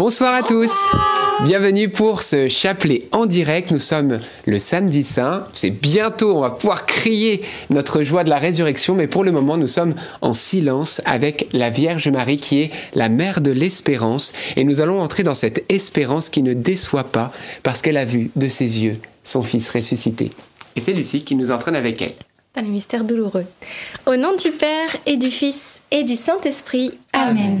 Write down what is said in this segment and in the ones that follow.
Bonsoir à tous. Bienvenue pour ce chapelet en direct. Nous sommes le samedi saint. C'est bientôt, on va pouvoir crier notre joie de la résurrection, mais pour le moment, nous sommes en silence avec la Vierge Marie qui est la mère de l'espérance. Et nous allons entrer dans cette espérance qui ne déçoit pas parce qu'elle a vu de ses yeux son Fils ressuscité. Et c'est Lucie qui nous entraîne avec elle. Dans le mystère douloureux. Au nom du Père et du Fils et du Saint-Esprit. Amen.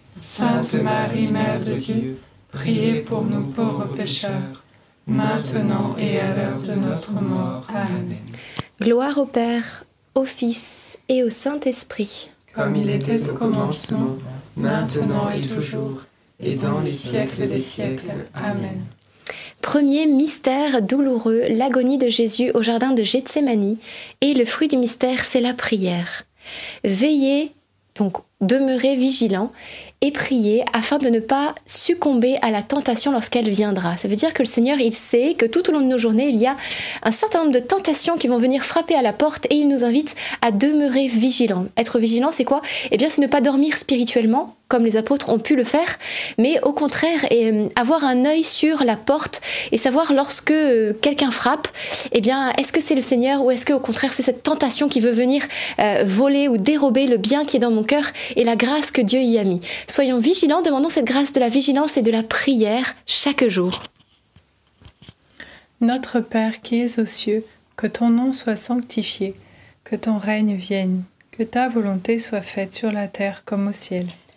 Sainte Marie, Mère de Dieu, priez pour nous pauvres pécheurs, maintenant et à l'heure de notre mort. Amen. Gloire au Père, au Fils et au Saint-Esprit. Comme il était au commencement, maintenant et toujours, et dans les siècles des siècles. Amen. Premier mystère douloureux, l'agonie de Jésus au jardin de Gethsémanie. Et le fruit du mystère, c'est la prière. Veillez, donc demeurez vigilants et prier afin de ne pas succomber à la tentation lorsqu'elle viendra. Ça veut dire que le Seigneur, il sait que tout au long de nos journées, il y a un certain nombre de tentations qui vont venir frapper à la porte et il nous invite à demeurer vigilants. Être vigilant, c'est quoi? Eh bien, c'est ne pas dormir spirituellement, comme les apôtres ont pu le faire, mais au contraire, euh, avoir un œil sur la porte et savoir lorsque euh, quelqu'un frappe, eh bien, est-ce que c'est le Seigneur ou est-ce que au contraire c'est cette tentation qui veut venir euh, voler ou dérober le bien qui est dans mon cœur et la grâce que Dieu y a mis. Soyons vigilants, demandons cette grâce de la vigilance et de la prière chaque jour. Notre Père qui es aux cieux, que ton nom soit sanctifié, que ton règne vienne, que ta volonté soit faite sur la terre comme au ciel.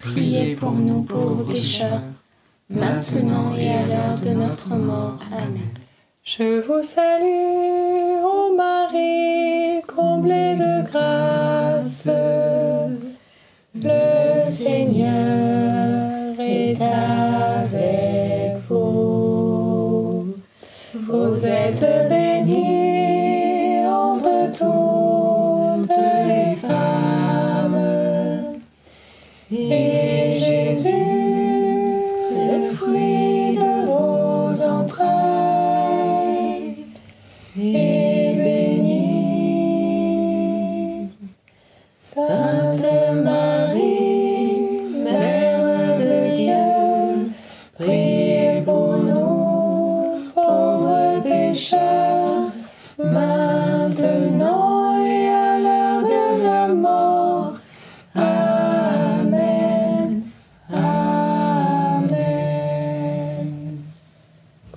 priez pour nous pauvres pécheurs, maintenant et à l'heure de notre mort. Amen. Je vous salue, ô Marie, comblée de grâce. Le Seigneur est avec vous. Vous êtes bénie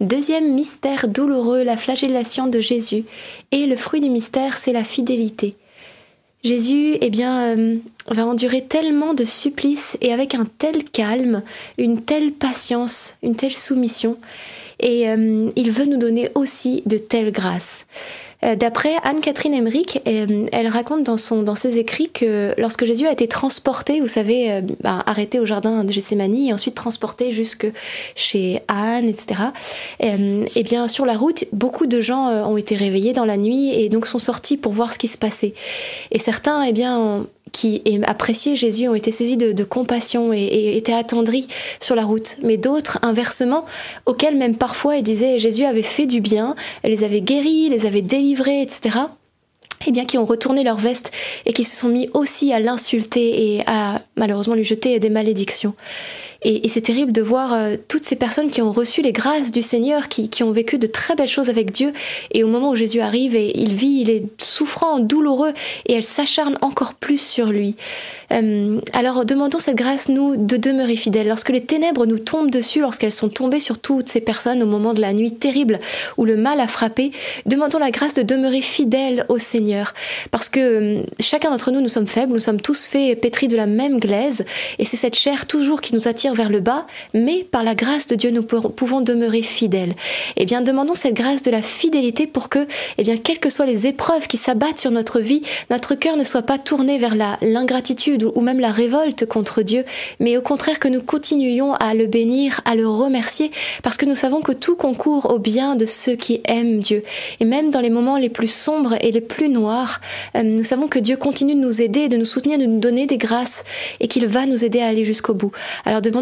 Deuxième mystère douloureux, la flagellation de Jésus. Et le fruit du mystère, c'est la fidélité. Jésus, eh bien, euh, va endurer tellement de supplices et avec un tel calme, une telle patience, une telle soumission. Et euh, il veut nous donner aussi de telles grâces. Euh, D'après Anne-Catherine Emmerich, euh, elle raconte dans, son, dans ses écrits que lorsque Jésus a été transporté, vous savez, bah, arrêté au jardin de Gethsemane et ensuite transporté jusque chez Anne, etc., euh, eh bien, sur la route, beaucoup de gens ont été réveillés dans la nuit et donc sont sortis pour voir ce qui se passait. Et certains, eh bien, ont- qui appréciaient Jésus ont été saisis de, compassion et, et étaient attendris sur la route. Mais d'autres, inversement, auxquels même parfois ils disaient Jésus avait fait du bien, les avait guéris, les avait délivrés, etc. Eh bien, qui ont retourné leur veste et qui se sont mis aussi à l'insulter et à malheureusement lui jeter des malédictions. Et, c'est terrible de voir euh, toutes ces personnes qui ont reçu les grâces du Seigneur, qui, qui ont vécu de très belles choses avec Dieu, et au moment où Jésus arrive et il vit, il est souffrant, douloureux, et elles s'acharnent encore plus sur lui. Euh, alors demandons cette grâce, nous, de demeurer fidèles. Lorsque les ténèbres nous tombent dessus, lorsqu'elles sont tombées sur toutes ces personnes au moment de la nuit terrible où le mal a frappé, demandons la grâce de demeurer fidèles au Seigneur. Parce que euh, chacun d'entre nous, nous sommes faibles, nous sommes tous faits pétris de la même glaise, et c'est cette chair toujours qui nous attire vers le bas, mais par la grâce de Dieu, nous pouvons demeurer fidèles. Eh bien, demandons cette grâce de la fidélité pour que, eh bien, quelles que soient les épreuves qui s'abattent sur notre vie, notre cœur ne soit pas tourné vers l'ingratitude ou même la révolte contre Dieu, mais au contraire que nous continuions à le bénir, à le remercier, parce que nous savons que tout concourt au bien de ceux qui aiment Dieu. Et même dans les moments les plus sombres et les plus noirs, euh, nous savons que Dieu continue de nous aider, de nous soutenir, de nous donner des grâces, et qu'il va nous aider à aller jusqu'au bout. Alors demandons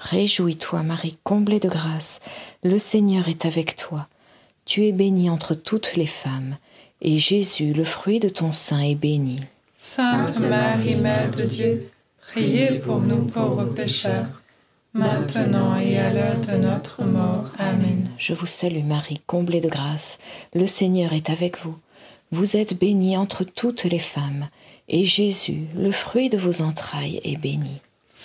Réjouis-toi, Marie, comblée de grâce, le Seigneur est avec toi. Tu es bénie entre toutes les femmes, et Jésus, le fruit de ton sein, est béni. Sainte Marie, Mère de Dieu, priez pour nous pauvres pécheurs, maintenant et à l'heure de notre mort. Amen. Je vous salue, Marie, comblée de grâce, le Seigneur est avec vous. Vous êtes bénie entre toutes les femmes, et Jésus, le fruit de vos entrailles, est béni.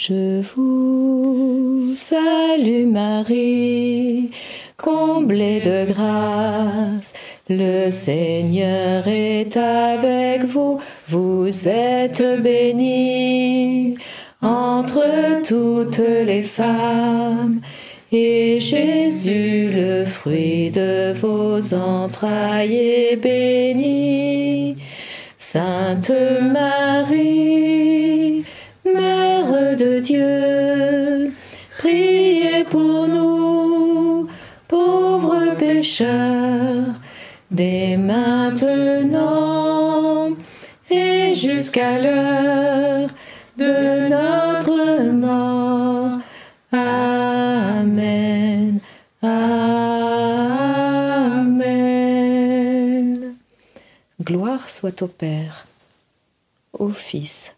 Je vous salue Marie, comblée de grâce. Le Seigneur est avec vous, vous êtes bénie entre toutes les femmes. Et Jésus, le fruit de vos entrailles, est béni. Sainte Marie, de Dieu, priez pour nous, pauvres pécheurs, dès maintenant et jusqu'à l'heure de notre mort. Amen. Amen. Gloire soit au Père, au Fils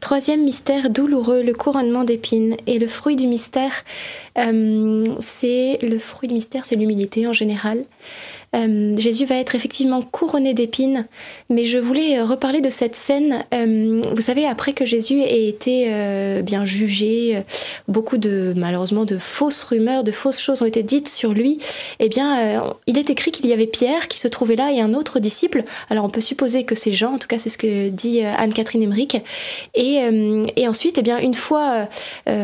Troisième mystère douloureux, le couronnement d'épines. Et le fruit du mystère, euh, c'est le fruit du mystère, c'est l'humilité en général. Euh, Jésus va être effectivement couronné d'épines, mais je voulais euh, reparler de cette scène. Euh, vous savez, après que Jésus ait été bien jugé, beaucoup de malheureusement de fausses rumeurs, de fausses choses ont été dites sur lui. Eh bien, il est écrit qu'il y avait Pierre qui se trouvait là et un autre disciple. Alors on peut supposer que c'est Jean, en tout cas c'est ce que dit Anne-Catherine Emmerich. Et, et, ensuite, eh bien, une fois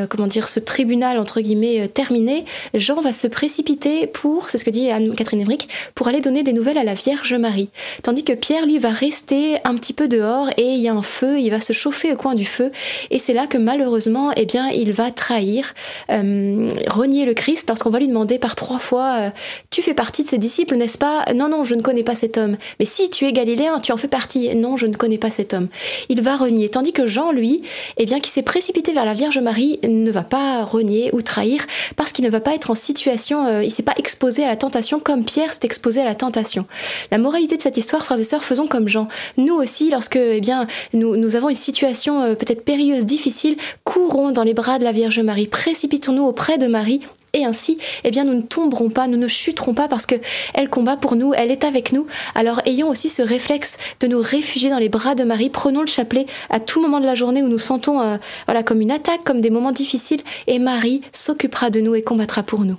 comment dire ce tribunal entre guillemets terminé, Jean va se précipiter pour, c'est ce que dit Anne-Catherine Emmerich, pour aller donner des nouvelles à la Vierge Marie. Tandis que Pierre, lui, va rester un petit peu dehors et il y a un feu, il va se chauffer au coin du feu. Et c'est là que malheureusement, eh bien, il va trahir, euh, renier le Christ lorsqu'on va lui demander par trois fois euh, Tu fais partie de ses disciples, n'est-ce pas Non, non, je ne connais pas cet homme. Mais si tu es galiléen, tu en fais partie. Non, je ne connais pas cet homme. Il va renier. Tandis que Jean, lui, eh bien, qui s'est précipité vers la Vierge Marie, ne va pas renier ou trahir parce qu'il ne va pas être en situation, euh, il s'est pas exposé à la tentation comme Pierre s'est exposé à la tentation. La moralité de cette histoire, frères et sœurs, faisons comme Jean. Nous aussi, lorsque eh bien, nous, nous avons une situation euh, peut-être périlleuse, difficile, courons dans les bras de la Vierge Marie, précipitons-nous auprès de Marie et ainsi, eh bien, nous ne tomberons pas, nous ne chuterons pas parce que elle combat pour nous, elle est avec nous. Alors, ayons aussi ce réflexe de nous réfugier dans les bras de Marie. Prenons le chapelet à tout moment de la journée où nous sentons, euh, voilà, comme une attaque, comme des moments difficiles, et Marie s'occupera de nous et combattra pour nous.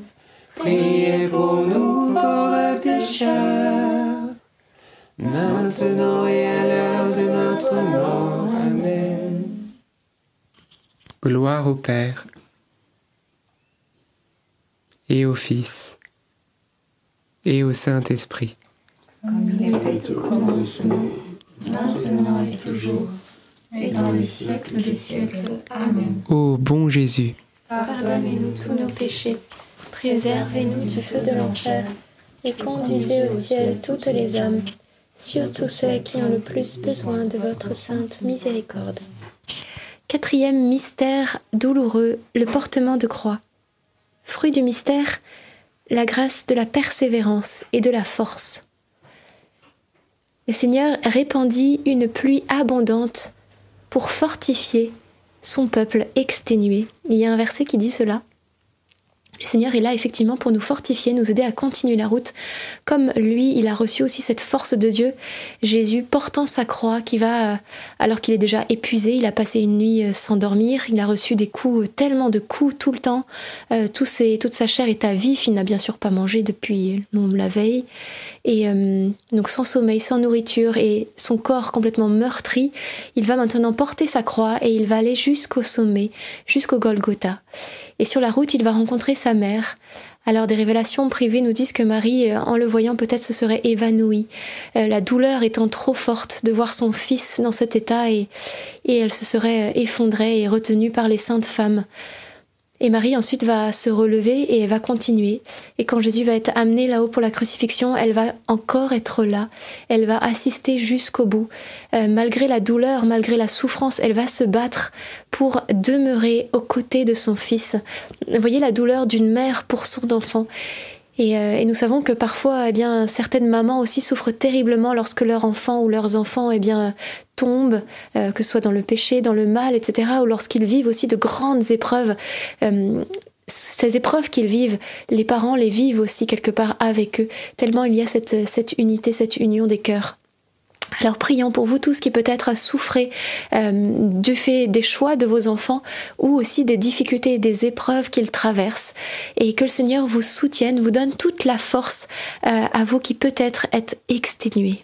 priez pour nous pauvres pécheurs, maintenant et à l'heure de notre mort. Amen. Gloire au Père et au Fils et au Saint-Esprit. Comme il était au commencement, maintenant et toujours, et dans les siècles des siècles. Amen. Ô bon Jésus, Pardonnez-nous tous nos péchés, préservez-nous du feu de l'enfer, et conduisez au ciel toutes les âmes, surtout celles qui ont le plus besoin de votre sainte miséricorde. Quatrième mystère douloureux, le portement de croix. Fruit du mystère, la grâce de la persévérance et de la force. Le Seigneur répandit une pluie abondante pour fortifier son peuple exténué. Il y a un verset qui dit cela. Le Seigneur est là effectivement pour nous fortifier, nous aider à continuer la route. Comme lui, il a reçu aussi cette force de Dieu, Jésus portant sa croix qui va, euh, alors qu'il est déjà épuisé, il a passé une nuit euh, sans dormir, il a reçu des coups, euh, tellement de coups tout le temps, toute sa chair est à vif, il n'a bien sûr pas mangé depuis la veille, et donc sans sommeil, sans nourriture, et son corps complètement meurtri, il va maintenant porter sa croix et il va aller jusqu'au sommet, jusqu'au Golgotha. Et sur la route, il va rencontrer sa Alors des révélations privées nous disent que Marie, euh, en le voyant, peut-être se serait évanouie, euh, la douleur étant trop forte de voir son fils dans cet état, et, et elle se serait euh, effondrée et retenue par les saintes femmes. Et Marie ensuite va se relever et elle va continuer. Et quand Jésus va être amené là-haut pour la crucifixion, elle va encore être là. Elle va assister jusqu'au bout. Euh, malgré la douleur, malgré la souffrance, elle va se battre pour demeurer aux côtés de son fils. Vous voyez la douleur d'une mère pour son enfant. Et, euh, nous savons que parfois, eh bien, certaines mamans aussi souffrent terriblement lorsque leur enfant ou leurs enfants, eh bien, euh, que ce soit dans le péché, dans le mal, etc., ou lorsqu'ils vivent aussi de grandes épreuves. Euh, ces épreuves qu'ils vivent, les parents les vivent aussi quelque part avec eux, tellement il y a cette, unité, cette union des cœurs. Alors prions pour vous tous qui peut-être souffrez euh, du fait des choix de vos enfants ou aussi des difficultés et des épreuves qu'ils traversent et que le Seigneur vous soutienne, vous donne toute la force à vous qui peut-être êtes exténués.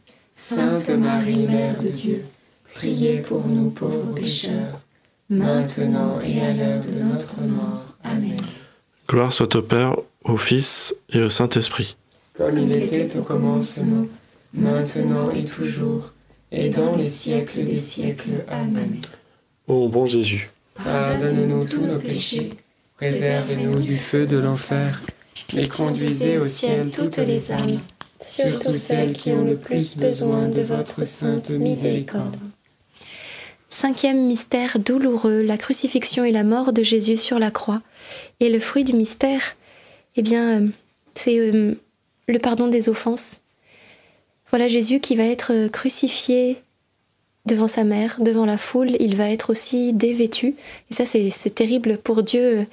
Sainte Marie, Mère de Dieu, priez pour nous pauvres pécheurs, maintenant et à l'heure de notre mort. Amen. Gloire soit au Père, au Fils et au Saint-Esprit. Comme il était au commencement, maintenant et toujours, et dans les siècles des siècles. Amen. Ô bon Jésus, Pardonne-nous tous nos péchés, préservez-nous du feu de l'enfer, et conduisez au ciel toutes les âmes, surtout celles qui ont le plus besoin de votre sainte miséricorde. Cinquième mystère douloureux, la crucifixion et la mort de Jésus sur la croix. Et le fruit du mystère, eh bien, euh, c'est euh, le pardon des offenses. Voilà Jésus qui va être euh, crucifié devant sa mère, devant la foule. Il va être aussi dévêtu. Et ça, c'est c'est terrible pour Dieu.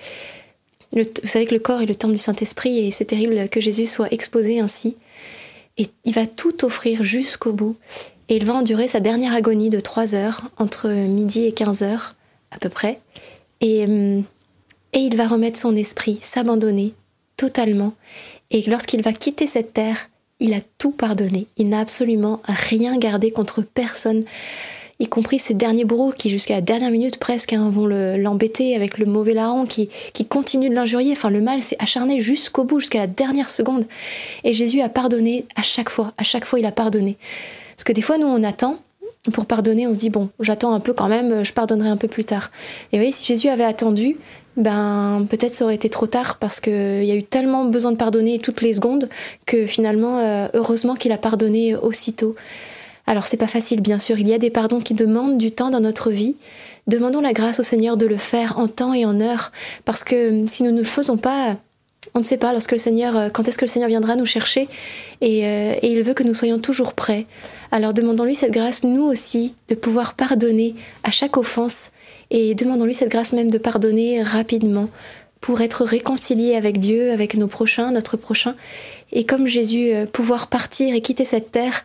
Le- vous savez que le corps est le temple du Saint-Esprit et c'est terrible que Jésus soit exposé ainsi. Et il va tout offrir jusqu'au bout. Et il va endurer sa dernière agonie de 3 heures, entre midi et 15 heures à peu près. Et, hum, et il va remettre son esprit, s'abandonner totalement. Et lorsqu'il va quitter cette terre, il a tout pardonné. Il n'a absolument rien gardé contre personne, y compris ses derniers bourreaux qui, jusqu'à la dernière minute presque, hein, vont le- l'embêter avec le mauvais larron qui, qui continue de l'injurier. Enfin, le mal s'est acharné jusqu'au bout, jusqu'à la dernière seconde. Et Jésus a pardonné à chaque fois. À chaque fois, il a pardonné. Parce que des fois, nous, on attend. Pour pardonner, on se dit, bon, j'attends un peu quand même, je pardonnerai un peu plus tard. Et vous voyez, si Jésus avait attendu, ben peut-être ça aurait été trop tard parce qu'il y a eu tellement besoin de pardonner toutes les secondes que finalement, euh, heureusement qu'il a pardonné aussitôt. Alors c'est pas facile, bien sûr. Il y a des pardons qui demandent du temps dans notre vie. Demandons la grâce au Seigneur de le faire en temps et en heure, parce que si nous ne le faisons pas, on ne sait pas lorsque le Seigneur, euh, quand est-ce que le Seigneur viendra nous chercher, et, euh, et il veut que nous soyons toujours prêts. Alors demandons-lui cette grâce, nous aussi, de pouvoir pardonner à chaque offense, et demandons-lui cette grâce même de pardonner rapidement pour être réconciliés avec Dieu, avec nos prochains, notre prochain, et comme Jésus, euh, pouvoir partir et quitter cette terre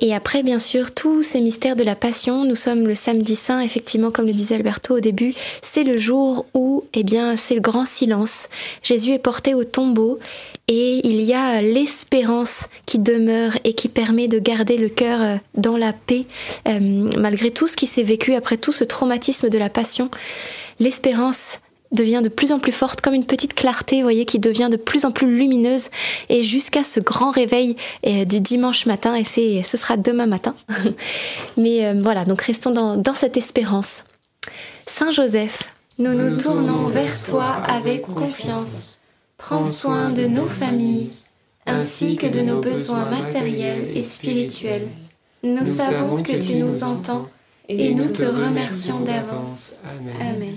Et après, bien sûr, tous ces mystères de la Passion, nous sommes le samedi saint, effectivement, comme le disait Alberto au début, c'est le jour où, eh bien, c'est le grand silence. Jésus est porté au tombeau et il y a l'espérance qui demeure et qui permet de garder le cœur euh, dans la paix, euh, malgré tout ce qui s'est vécu après tout ce traumatisme de la Passion. L'espérance devient de plus en plus forte, comme une petite clarté, vous voyez, qui devient de plus en plus lumineuse, et jusqu'à ce grand réveil euh, du dimanche matin, et c'est, ce sera demain matin. Mais euh, voilà, donc restons dans, dans cette espérance. Saint Joseph, nous nous tournons vers toi avec confiance. Prends soin de nos familles, ainsi que de nos besoins matériels et spirituels. Nous savons que tu nous entends, et nous te remercions d'avance. Amen.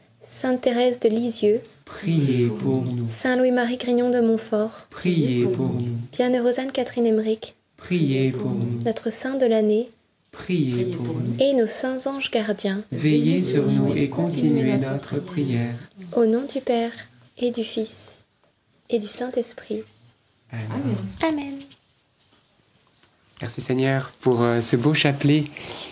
Sainte Thérèse de Lisieux, priez pour nous, Saint Louis-Marie Grignon de Montfort, priez pour nous, Bienheureuse Anne-Catherine Emmerich, priez pour nous, notre Saint de l'année, priez pour nous. et nos saints anges gardiens, Veillez sur nous et continuez notre prière. au nom du Père et du Fils et du Saint-Esprit. Amen. Amen. Merci Seigneur pour euh, ce beau chapelet.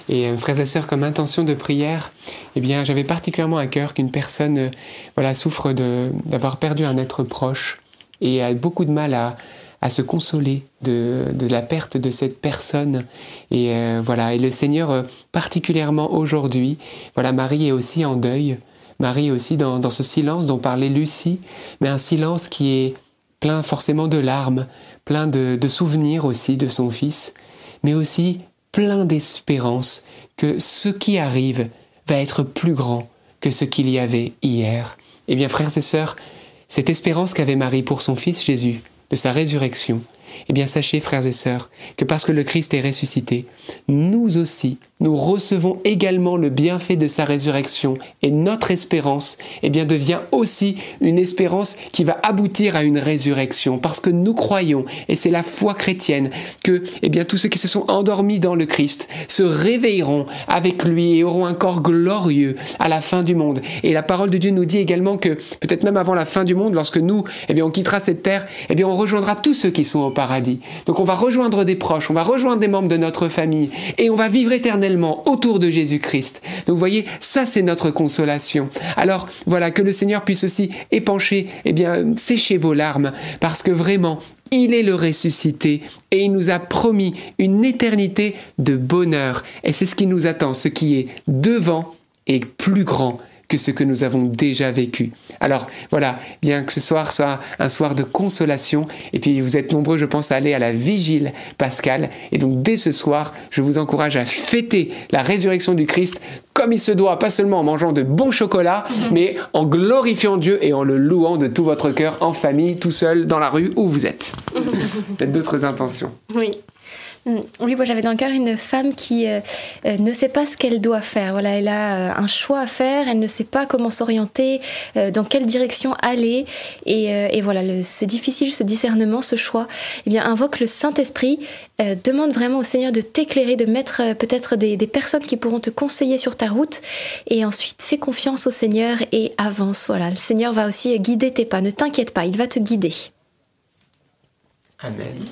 Et euh, frères et sœurs, comme intention de prière, eh bien, j'avais particulièrement à cœur qu'une personne euh, voilà, souffre d'avoir perdu un être proche et a beaucoup de mal à, à se consoler de, de, la perte de cette personne. Et voilà, et le Seigneur, particulièrement aujourd'hui, voilà, Marie est aussi en deuil. Marie est aussi dans, dans ce silence dont parlait Lucie, mais un silence qui est plein forcément de larmes, plein de, souvenirs aussi de son fils, mais aussi plein d'espérance que ce qui arrive va être plus grand que ce qu'il y avait hier. Eh bien, frères et sœurs, cette espérance qu'avait Marie pour son fils Jésus, de sa résurrection, eh bien, sachez, frères et sœurs, que parce que le Christ est ressuscité, nous aussi, nous recevons également le bienfait de sa résurrection et notre espérance, eh bien, devient aussi une espérance qui va aboutir à une résurrection parce que nous croyons, et c'est la foi chrétienne, que, eh bien, tous ceux qui se sont endormis dans le Christ se réveilleront avec lui et auront un corps glorieux à la fin du monde. Et la parole de Dieu nous dit également que, peut-être même avant la fin du monde, lorsque nous, eh bien, on quittera cette terre, eh bien, on rejoindra tous ceux qui sont au paradis. Donc, on va rejoindre des proches, on va rejoindre des membres de notre famille et on va vivre éternellement autour de Jésus-Christ. Donc vous voyez, ça c'est notre consolation. Alors voilà, que le Seigneur puisse aussi épancher, eh bien, sécher vos larmes, parce que vraiment, il est le ressuscité et il nous a promis une éternité de bonheur. Et c'est ce qui nous attend, ce qui est devant et plus grand que ce que nous avons déjà vécu. Alors voilà, bien que ce soir soit un soir de consolation, et puis vous êtes nombreux, je pense, à aller à la vigile pascale, et donc dès ce soir, je vous encourage à fêter la résurrection du Christ comme il se doit, pas seulement en mangeant de bons chocolats, mhm. mais en glorifiant Dieu et en le louant de tout votre cœur, en famille, tout seul, dans la rue, où vous êtes. Peut-être d'autres intentions. Oui. Mm. Oui, moi j'avais dans le cœur une femme qui euh, euh, ne sait pas ce qu'elle doit faire. Voilà, elle a euh, un choix à faire, elle ne sait pas comment s'orienter, dans quelle direction aller. Et, voilà, c'est difficile ce discernement, ce choix. Eh bien, invoque le Saint-Esprit, demande vraiment au Seigneur de t'éclairer, de mettre peut-être des, des, personnes qui pourront te conseiller sur ta route. Et ensuite, fais confiance au Seigneur et avance. Voilà, le Seigneur va aussi guider tes pas. Ne t'inquiète pas, il va te guider. Amen.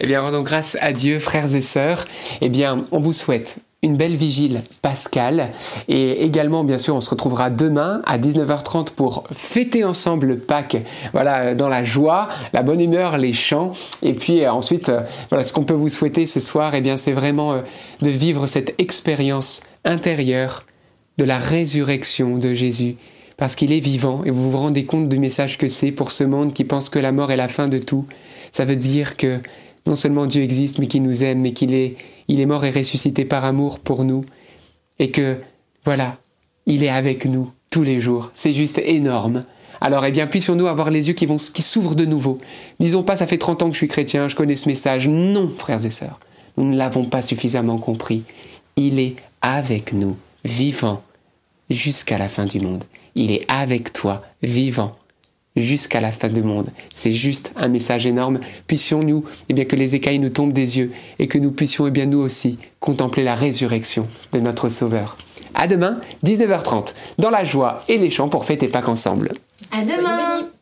Eh bien, rendons grâce à Dieu, frères et sœurs. Eh bien, on vous souhaite une belle vigile pascale. Et également, bien sûr, on se retrouvera demain à 19h30 pour fêter ensemble Pâques. Voilà, dans la joie, la bonne humeur, les chants. Et puis euh, ensuite, euh, voilà, ce qu'on peut vous souhaiter ce soir, eh bien, c'est vraiment euh, de vivre cette expérience intérieure de la résurrection de Jésus. Parce qu'il est vivant et vous vous rendez compte du message que c'est pour ce monde qui pense que la mort est la fin de tout. Ça veut dire que non seulement Dieu existe, mais qu'il nous aime, mais qu'il est, il est mort et ressuscité par amour pour nous, et que, voilà, il est avec nous tous les jours. C'est juste énorme. Alors, eh bien, puissions-nous avoir les yeux qui, vont, qui s'ouvrent de nouveau. Disons pas, ça fait 30 ans que je suis chrétien, je connais ce message. Non, frères et sœurs, nous ne l'avons pas suffisamment compris. Il est avec nous, vivant, jusqu'à la fin du monde. Il est avec toi, vivant, jusqu'à la fin du monde. C'est juste un message énorme. Puissions-nous, eh bien, que les écailles nous tombent des yeux et que nous puissions, eh bien, nous aussi, contempler la résurrection de notre Sauveur. À demain, 19h30, dans la joie et les chants pour fêter Pâques ensemble. À demain!